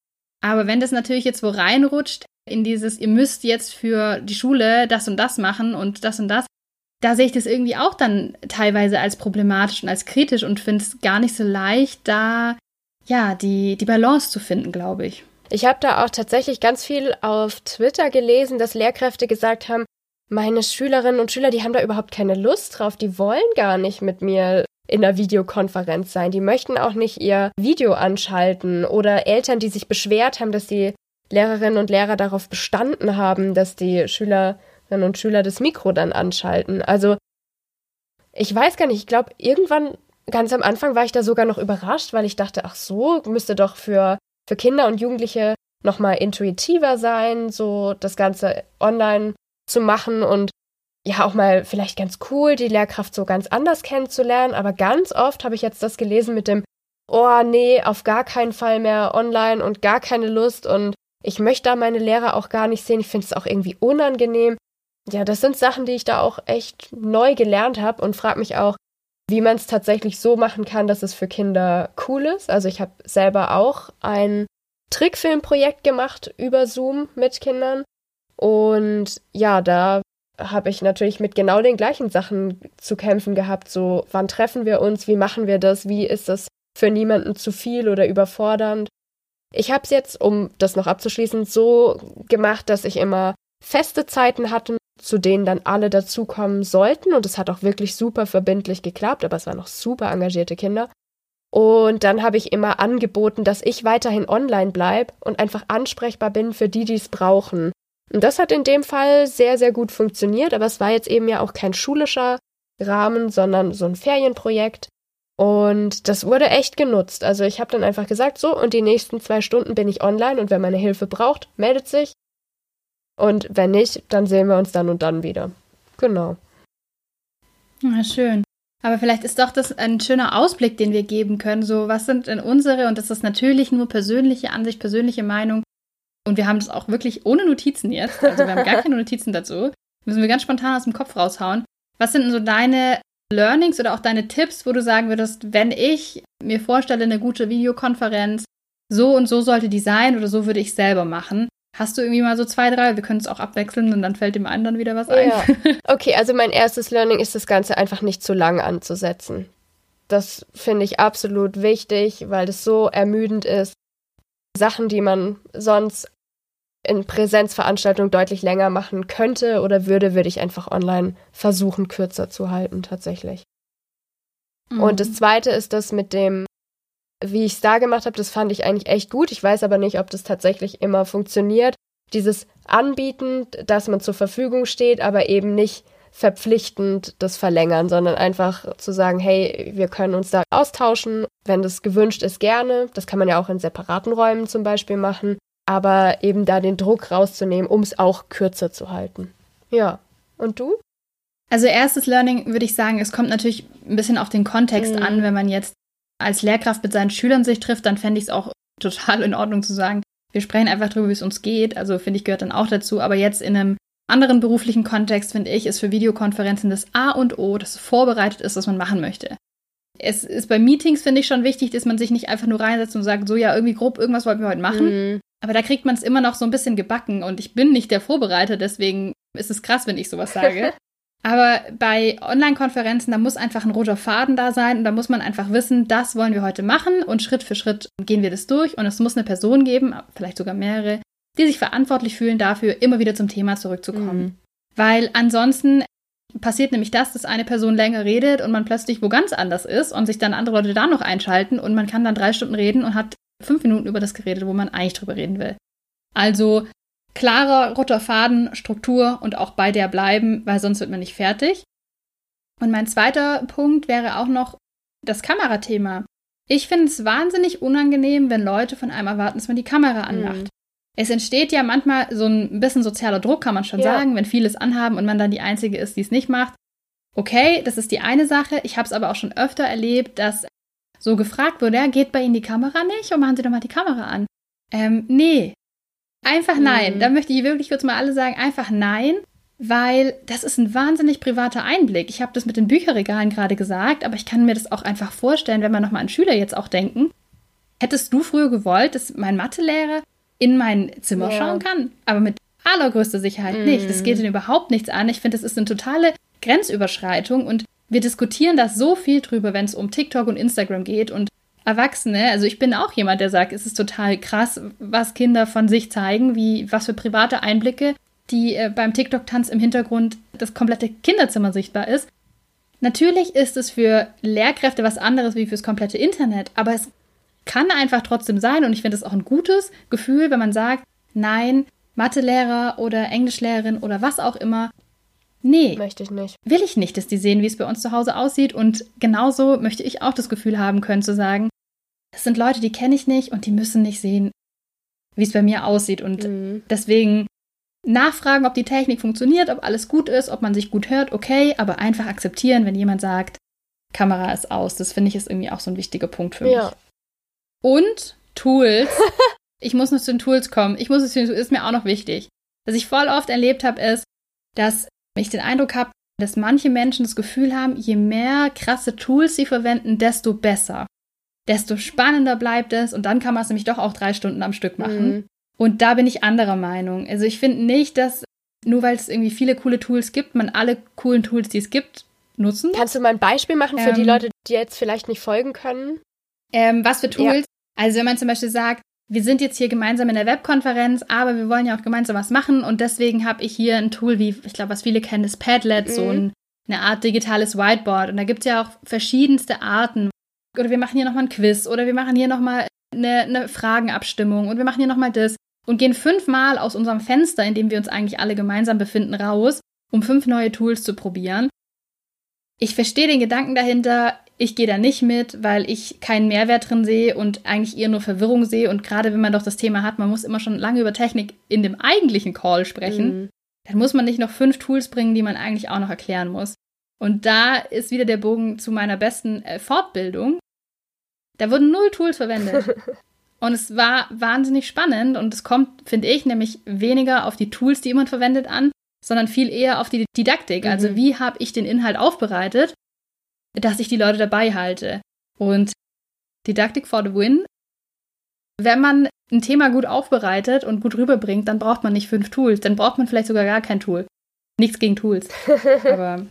Aber wenn das natürlich jetzt wo reinrutscht, in dieses, ihr müsst jetzt für die Schule das und das machen und das und das, da sehe ich das irgendwie auch dann teilweise als problematisch und als kritisch und finde es gar nicht so leicht, da ja die, die Balance zu finden, glaube ich. Ich habe da auch tatsächlich ganz viel auf Twitter gelesen, dass Lehrkräfte gesagt haben, meine Schülerinnen und Schüler, die haben da überhaupt keine Lust drauf, die wollen gar nicht mit mir in der Videokonferenz sein. Die möchten auch nicht ihr Video anschalten oder Eltern, die sich beschwert haben, dass die Lehrerinnen und Lehrer darauf bestanden haben, dass die Schülerinnen und Schüler das Mikro dann anschalten. Also ich weiß gar nicht, ich glaube, irgendwann ganz am Anfang war ich da sogar noch überrascht, weil ich dachte, ach so, müsste doch für, für Kinder und Jugendliche nochmal intuitiver sein, so das Ganze online zu machen und ja auch mal vielleicht ganz cool, die Lehrkraft so ganz anders kennenzulernen. Aber ganz oft habe ich jetzt das gelesen mit dem, oh nee, auf gar keinen Fall mehr online und gar keine Lust und ich möchte da meine Lehrer auch gar nicht sehen. Ich finde es auch irgendwie unangenehm. Ja, das sind Sachen, die ich da auch echt neu gelernt habe und frage mich auch, wie man es tatsächlich so machen kann, dass es für Kinder cool ist. Also ich habe selber auch ein Trickfilmprojekt gemacht über Zoom mit Kindern. Und ja, da habe ich natürlich mit genau den gleichen Sachen zu kämpfen gehabt. So, wann treffen wir uns? Wie machen wir das? Wie ist das für niemanden zu viel oder überfordernd? Ich habe es jetzt, um das noch abzuschließen, so gemacht, dass ich immer feste Zeiten hatte, zu denen dann alle dazukommen sollten. Und es hat auch wirklich super verbindlich geklappt, aber es waren noch super engagierte Kinder. Und dann habe ich immer angeboten, dass ich weiterhin online bleibe und einfach ansprechbar bin für die, die es brauchen. Und das hat in dem Fall sehr, sehr gut funktioniert, aber es war jetzt eben ja auch kein schulischer Rahmen, sondern so ein Ferienprojekt. Und das wurde echt genutzt. Also ich habe dann einfach gesagt, so, und die nächsten zwei Stunden bin ich online und wer meine Hilfe braucht, meldet sich. Und wenn nicht, dann sehen wir uns dann und dann wieder. Genau. Na schön. Aber vielleicht ist doch das ein schöner Ausblick, den wir geben können. So, was sind denn unsere, und das ist natürlich nur persönliche Ansicht, persönliche Meinung, und wir haben das auch wirklich ohne Notizen jetzt. Also wir haben gar keine Notizen dazu. Müssen wir ganz spontan aus dem Kopf raushauen. Was sind denn so deine Learnings oder auch deine Tipps, wo du sagen würdest, wenn ich mir vorstelle, eine gute Videokonferenz, so und so sollte die sein oder so würde ich selber machen? Hast du irgendwie mal so zwei, drei? Wir können es auch abwechseln und dann fällt dem einen dann wieder was ein. Ja. Okay, also mein erstes Learning ist, das Ganze einfach nicht zu lang anzusetzen. Das finde ich absolut wichtig, weil das so ermüdend ist. Sachen, die man sonst in Präsenzveranstaltungen deutlich länger machen könnte oder würde, würde ich einfach online versuchen, kürzer zu halten, tatsächlich. Mhm. Und das zweite ist das mit dem, wie ich es da gemacht habe, das fand ich eigentlich echt gut. Ich weiß aber nicht, ob das tatsächlich immer funktioniert. Dieses Anbieten, dass man zur Verfügung steht, aber eben nicht verpflichtend das verlängern, sondern einfach zu sagen, hey, wir können uns da austauschen, wenn das gewünscht ist, gerne. Das kann man ja auch in separaten Räumen zum Beispiel machen aber eben da den Druck rauszunehmen, um es auch kürzer zu halten. Ja. Und du? Also erstes Learning würde ich sagen, es kommt natürlich ein bisschen auf den Kontext mhm. an. Wenn man jetzt als Lehrkraft mit seinen Schülern sich trifft, dann fände ich es auch total in Ordnung zu sagen, wir sprechen einfach darüber, wie es uns geht. Also finde ich, gehört dann auch dazu. Aber jetzt in einem anderen beruflichen Kontext, finde ich, ist für Videokonferenzen das A und O, dass vorbereitet ist, was man machen möchte. Es ist bei Meetings, finde ich, schon wichtig, dass man sich nicht einfach nur reinsetzt und sagt, so ja, irgendwie grob, irgendwas wollten wir heute machen, mhm. Aber da kriegt man es immer noch so ein bisschen gebacken und ich bin nicht der Vorbereiter, deswegen ist es krass, wenn ich sowas sage. Aber bei Online-Konferenzen, da muss einfach ein roter Faden da sein und da muss man einfach wissen, das wollen wir heute machen und Schritt für Schritt gehen wir das durch und es muss eine Person geben, vielleicht sogar mehrere, die sich verantwortlich fühlen dafür, immer wieder zum Thema zurückzukommen. Mhm. Weil ansonsten passiert nämlich das, dass eine Person länger redet und man plötzlich wo ganz anders ist und sich dann andere Leute da noch einschalten und man kann dann drei Stunden reden und hat fünf Minuten über das geredet, wo man eigentlich drüber reden will. Also klarer roter Faden, Struktur und auch bei der bleiben, weil sonst wird man nicht fertig. Und mein zweiter Punkt wäre auch noch das Kamerathema. Ich finde es wahnsinnig unangenehm, wenn Leute von einem erwarten, dass man die Kamera anmacht. Mhm. Es entsteht ja manchmal so ein bisschen sozialer Druck, kann man schon ja. sagen, wenn viele es anhaben und man dann die Einzige ist, die es nicht macht. Okay, das ist die eine Sache. Ich habe es aber auch schon öfter erlebt, dass so gefragt wurde, ja, geht bei Ihnen die Kamera nicht? Und machen Sie doch mal die Kamera an. Ähm, nee. Einfach nein. Mhm. Da möchte ich wirklich kurz mal alle sagen, einfach nein, weil das ist ein wahnsinnig privater Einblick. Ich habe das mit den Bücherregalen gerade gesagt, aber ich kann mir das auch einfach vorstellen, wenn wir nochmal an Schüler jetzt auch denken. Hättest du früher gewollt, dass mein Mathelehrer in mein Zimmer ja. schauen kann? Aber mit allergrößter Sicherheit mhm. nicht. Das geht ihn überhaupt nichts an. Ich finde, das ist eine totale Grenzüberschreitung und wir diskutieren das so viel drüber, wenn es um TikTok und Instagram geht und Erwachsene, also ich bin auch jemand, der sagt, es ist total krass, was Kinder von sich zeigen, wie was für private Einblicke, die äh, beim TikTok-Tanz im Hintergrund das komplette Kinderzimmer sichtbar ist. Natürlich ist es für Lehrkräfte was anderes wie fürs komplette Internet, aber es kann einfach trotzdem sein und ich finde es auch ein gutes Gefühl, wenn man sagt, nein, Mathelehrer oder Englischlehrerin oder was auch immer Nee. Möchte ich nicht. Will ich nicht, dass die sehen, wie es bei uns zu Hause aussieht. Und genauso möchte ich auch das Gefühl haben können, zu sagen, das sind Leute, die kenne ich nicht und die müssen nicht sehen, wie es bei mir aussieht. Und mhm. deswegen nachfragen, ob die Technik funktioniert, ob alles gut ist, ob man sich gut hört, okay, aber einfach akzeptieren, wenn jemand sagt, Kamera ist aus. Das finde ich ist irgendwie auch so ein wichtiger Punkt für ja. mich. Und Tools. ich muss noch zu den Tools kommen. Ich muss es ist mir auch noch wichtig. Was ich voll oft erlebt habe, ist, dass ich den Eindruck habe, dass manche Menschen das Gefühl haben, je mehr krasse Tools sie verwenden, desto besser. Desto spannender bleibt es und dann kann man es nämlich doch auch drei Stunden am Stück machen. Mhm. Und da bin ich anderer Meinung. Also ich finde nicht, dass nur weil es irgendwie viele coole Tools gibt, man alle coolen Tools, die es gibt, nutzen. Kannst du mal ein Beispiel machen für ähm, die Leute, die jetzt vielleicht nicht folgen können? Ähm, was für Tools? Ja. Also wenn man zum Beispiel sagt, wir sind jetzt hier gemeinsam in der Webkonferenz, aber wir wollen ja auch gemeinsam was machen und deswegen habe ich hier ein Tool wie, ich glaube, was viele kennen, das Padlet, mhm. so ein, eine Art digitales Whiteboard. Und da gibt es ja auch verschiedenste Arten. Oder wir machen hier nochmal ein Quiz oder wir machen hier nochmal eine, eine Fragenabstimmung und wir machen hier nochmal das und gehen fünfmal aus unserem Fenster, in dem wir uns eigentlich alle gemeinsam befinden, raus, um fünf neue Tools zu probieren. Ich verstehe den Gedanken dahinter. Ich gehe da nicht mit, weil ich keinen Mehrwert drin sehe und eigentlich eher nur Verwirrung sehe. Und gerade wenn man doch das Thema hat, man muss immer schon lange über Technik in dem eigentlichen Call sprechen, mhm. dann muss man nicht noch fünf Tools bringen, die man eigentlich auch noch erklären muss. Und da ist wieder der Bogen zu meiner besten äh, Fortbildung. Da wurden null Tools verwendet. und es war wahnsinnig spannend und es kommt, finde ich, nämlich weniger auf die Tools, die jemand verwendet, an, sondern viel eher auf die Didaktik. Also mhm. wie habe ich den Inhalt aufbereitet dass ich die Leute dabei halte. Und Didaktik for the win. Wenn man ein Thema gut aufbereitet und gut rüberbringt, dann braucht man nicht fünf Tools. Dann braucht man vielleicht sogar gar kein Tool. Nichts gegen Tools. Aber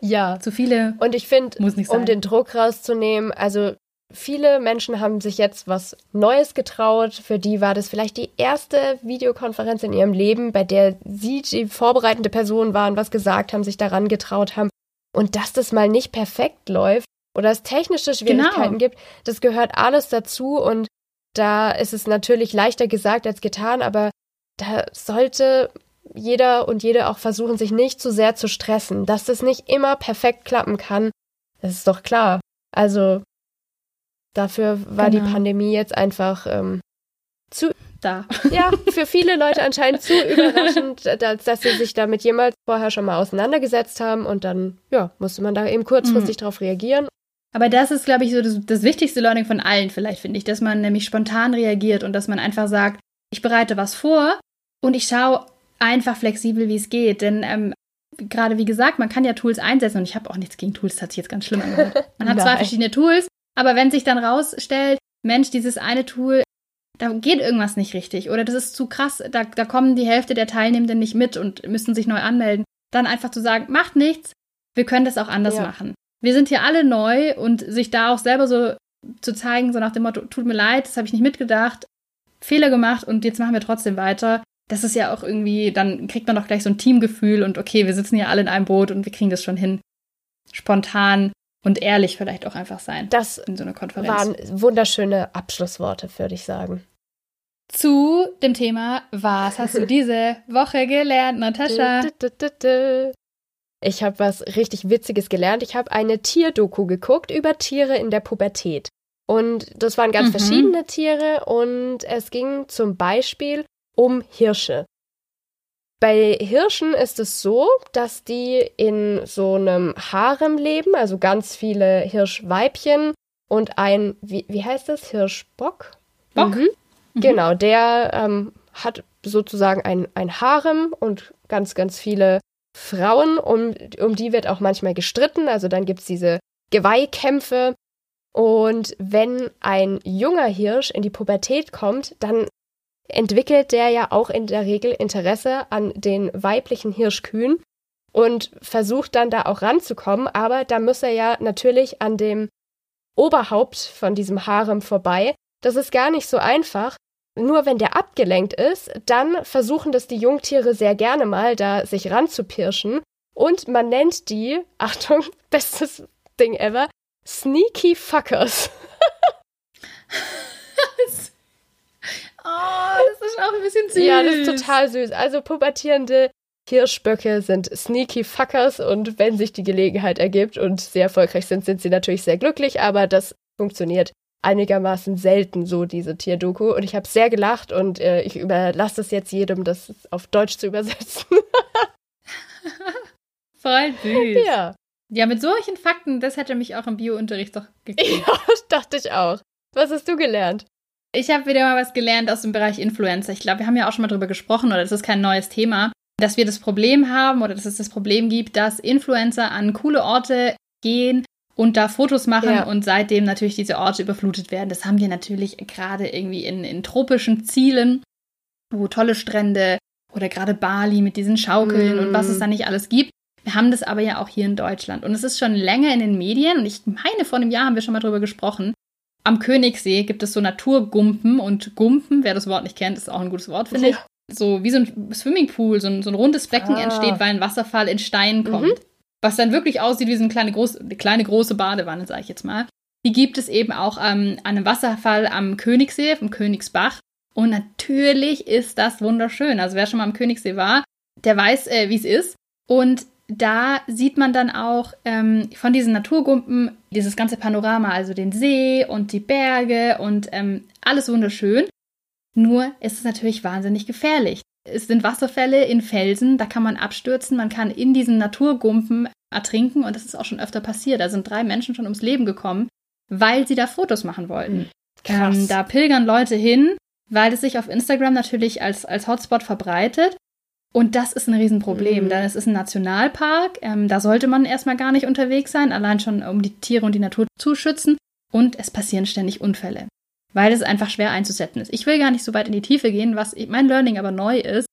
ja. zu viele. Und ich finde, um den Druck rauszunehmen, also viele Menschen haben sich jetzt was Neues getraut. Für die war das vielleicht die erste Videokonferenz in ihrem Leben, bei der sie die vorbereitende Person waren, was gesagt haben, sich daran getraut haben. Und dass das mal nicht perfekt läuft oder es technische Schwierigkeiten genau. gibt, das gehört alles dazu und da ist es natürlich leichter gesagt als getan, aber da sollte jeder und jede auch versuchen, sich nicht zu sehr zu stressen. Dass das nicht immer perfekt klappen kann, das ist doch klar. Also dafür war genau. die Pandemie jetzt einfach ähm, zu da. Ja, für viele Leute anscheinend zu überraschend, dass, dass sie sich damit jemals vorher schon mal auseinandergesetzt haben und dann, ja, musste man da eben kurzfristig mhm. drauf reagieren. Aber das ist, glaube ich, so das, das wichtigste Learning von allen, vielleicht finde ich, dass man nämlich spontan reagiert und dass man einfach sagt, ich bereite was vor und ich schaue einfach flexibel, wie es geht. Denn ähm, gerade wie gesagt, man kann ja Tools einsetzen und ich habe auch nichts gegen Tools, das hat sich jetzt ganz schlimm angehört. Man hat zwei verschiedene Tools, aber wenn sich dann rausstellt, Mensch, dieses eine Tool da geht irgendwas nicht richtig oder das ist zu krass, da, da kommen die Hälfte der Teilnehmenden nicht mit und müssen sich neu anmelden. Dann einfach zu sagen, macht nichts, wir können das auch anders ja. machen. Wir sind hier alle neu und sich da auch selber so zu zeigen, so nach dem Motto, tut mir leid, das habe ich nicht mitgedacht, Fehler gemacht und jetzt machen wir trotzdem weiter. Das ist ja auch irgendwie, dann kriegt man doch gleich so ein Teamgefühl und okay, wir sitzen hier alle in einem Boot und wir kriegen das schon hin. Spontan und ehrlich vielleicht auch einfach sein. Das in so einer Konferenz. waren wunderschöne Abschlussworte, würde ich sagen. zu dem Thema, was hast du diese Woche gelernt, Natascha? Ich habe was richtig Witziges gelernt. Ich habe eine Tierdoku geguckt über Tiere in der Pubertät. Und das waren ganz mhm. verschiedene Tiere und es ging zum Beispiel um Hirsche. Bei Hirschen ist es so, dass die in so einem Harem leben, also ganz viele Hirschweibchen und ein, wie, wie heißt das, Hirschbock? Bock? Mhm. Mhm. Genau, der ähm, hat sozusagen ein, ein Harem und ganz, ganz viele Frauen, um, um die wird auch manchmal gestritten. Also dann gibt es diese Geweihkämpfe und wenn ein junger Hirsch in die Pubertät kommt, dann entwickelt der ja auch in der Regel Interesse an den weiblichen Hirschkühen und versucht dann da auch ranzukommen, aber da muss er ja natürlich an dem Oberhaupt von diesem Harem vorbei. Das ist gar nicht so einfach. Nur wenn der abgelenkt ist, dann versuchen das die Jungtiere sehr gerne mal, da sich ranzupirschen. Und man nennt die, Achtung, bestes Ding ever, Sneaky Fuckers. oh, das ist auch ein bisschen süß. Ja, das ist total süß. Also pubertierende Hirschböcke sind Sneaky Fuckers und wenn sich die Gelegenheit ergibt und sehr erfolgreich sind, sind sie natürlich sehr glücklich, aber das funktioniert einigermaßen selten so, diese Tierdoku. Und ich habe sehr gelacht und äh, ich überlasse es jetzt jedem, das auf Deutsch zu übersetzen. Voll süß. Ja. Ja, mit solchen Fakten, das hätte mich auch im Biounterricht doch gekriegt. Ja, dachte ich auch. Was hast du gelernt? Ich habe wieder mal was gelernt aus dem Bereich Influencer. Ich glaube, wir haben ja auch schon mal drüber gesprochen, oder das ist kein neues Thema, dass wir das Problem haben oder dass es das Problem gibt, dass Influencer an coole Orte gehen und da Fotos machen ja. und seitdem natürlich diese Orte überflutet werden. Das haben wir natürlich gerade irgendwie in, in tropischen Zielen, wo tolle Strände oder gerade Bali mit diesen Schaukeln mm. und was es mm. da nicht alles gibt. Wir haben das aber ja auch hier in Deutschland. Und es ist schon länger in den Medien. Und ich meine, vor einem Jahr haben wir schon mal drüber gesprochen. Am Königssee gibt es so Naturgumpen. Und Gumpen, wer das Wort nicht kennt, ist auch ein gutes Wort, finde ich. So wie so ein Swimmingpool, so ein, so ein rundes Becken ah. entsteht, weil ein Wasserfall in Stein kommt. Mhm. Was dann wirklich aussieht wie so eine kleine, groß, eine kleine große Badewanne, sage ich jetzt mal. Die gibt es eben auch ähm, an einem Wasserfall am Königssee, vom Königsbach. Und natürlich ist das wunderschön. Also wer schon mal am Königssee war, der weiß, äh, wie es ist. Und da sieht man dann auch ähm, von diesen Naturgumpen dieses ganze Panorama, also den See und die Berge und ähm, alles wunderschön. Nur ist es natürlich wahnsinnig gefährlich. Es sind Wasserfälle in Felsen, da kann man abstürzen, man kann in diesen Naturgumpen ertrinken und das ist auch schon öfter passiert. Da sind drei Menschen schon ums Leben gekommen, weil sie da Fotos machen wollten. Hm, ähm, da pilgern Leute hin, weil es sich auf Instagram natürlich als, als Hotspot verbreitet und das ist ein Riesenproblem, mhm. denn es ist ein Nationalpark. Ähm, da sollte man erstmal gar nicht unterwegs sein, allein schon um die Tiere und die Natur zu schützen. Und es passieren ständig Unfälle, weil es einfach schwer einzusetzen ist. Ich will gar nicht so weit in die Tiefe gehen, was mein Learning aber neu ist.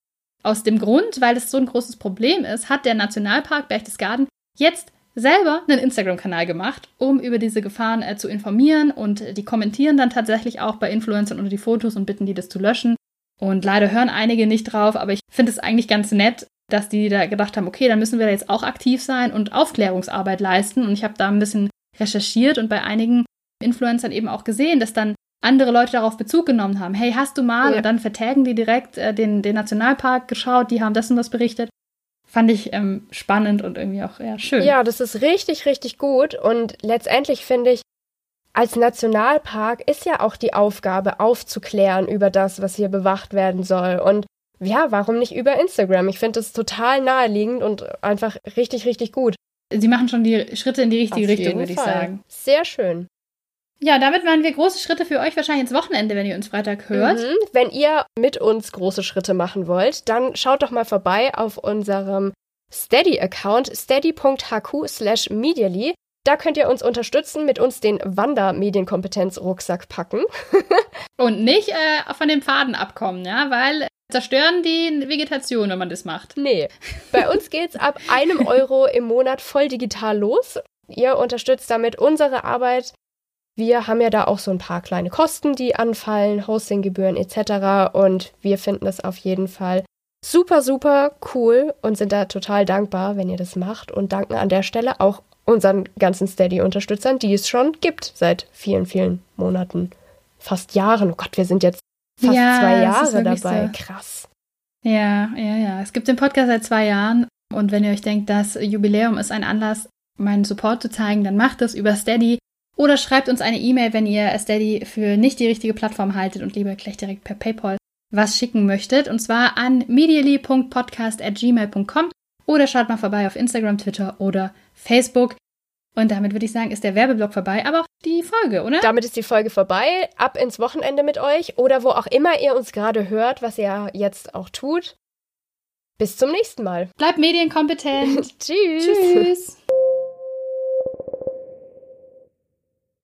Aus dem Grund, weil es so ein großes Problem ist, hat der Nationalpark Berchtesgaden jetzt selber einen Instagram-Kanal gemacht, um über diese Gefahren äh, zu informieren und die kommentieren dann tatsächlich auch bei Influencern unter die Fotos und bitten die das zu löschen. Und leider hören einige nicht drauf, aber ich finde es eigentlich ganz nett, dass die da gedacht haben, okay, dann müssen wir da jetzt auch aktiv sein und Aufklärungsarbeit leisten. Und ich habe da ein bisschen recherchiert und bei einigen Influencern eben auch gesehen, dass dann andere Leute darauf Bezug genommen haben. Hey, hast du mal? Ja. Und dann vertägen die direkt äh, den, den Nationalpark geschaut, die haben das und das berichtet. Fand ich ähm, spannend und irgendwie auch ja, schön. Ja, das ist richtig, richtig gut. Und letztendlich finde ich, als Nationalpark ist ja auch die Aufgabe, aufzuklären über das, was hier bewacht werden soll. Und ja, warum nicht über Instagram? Ich finde das total naheliegend und einfach richtig, richtig gut. Sie machen schon die Schritte in die richtige Auf Richtung, würde ich sagen. Sehr schön. Ja, damit waren wir große Schritte für euch wahrscheinlich ins Wochenende, wenn ihr uns Freitag hört. Mhm. Wenn ihr mit uns große Schritte machen wollt, dann schaut doch mal vorbei auf unserem Steady-Account steady.hq slash medially. Da könnt ihr uns unterstützen, mit uns den Wander-Medienkompetenz-Rucksack packen. Und nicht äh, von den Pfaden abkommen, ja, weil zerstören die Vegetation, wenn man das macht. Nee. Bei uns geht's ab einem Euro im Monat voll digital los. Ihr unterstützt damit unsere Arbeit. Wir haben ja da auch so ein paar kleine Kosten, die anfallen, Hostinggebühren etc. Und wir finden das auf jeden Fall super, super cool und sind da total dankbar, wenn ihr das macht und danken an der Stelle auch unseren ganzen Steady-Unterstützern, die es schon gibt seit vielen, vielen Monaten, fast Jahren. Oh Gott, wir sind jetzt fast ja, zwei Jahre dabei. So. Krass. Ja, ja, ja. Es gibt den Podcast seit zwei Jahren und wenn ihr euch denkt, das Jubiläum ist ein Anlass, meinen Support zu zeigen, dann macht es über Steady oder schreibt uns eine E-Mail, wenn ihr Steady für nicht die richtige Plattform haltet und lieber gleich direkt per PayPal was schicken möchtet. Und zwar an medially.podcast.gmail.com oder schaut mal vorbei auf Instagram, Twitter oder Facebook. Und damit würde ich sagen, ist der Werbeblock vorbei, aber auch die Folge, oder? Damit ist die Folge vorbei. Ab ins Wochenende mit euch oder wo auch immer ihr uns gerade hört, was ihr jetzt auch tut. Bis zum nächsten Mal. Bleibt medienkompetent. Tschüss. Tschüss.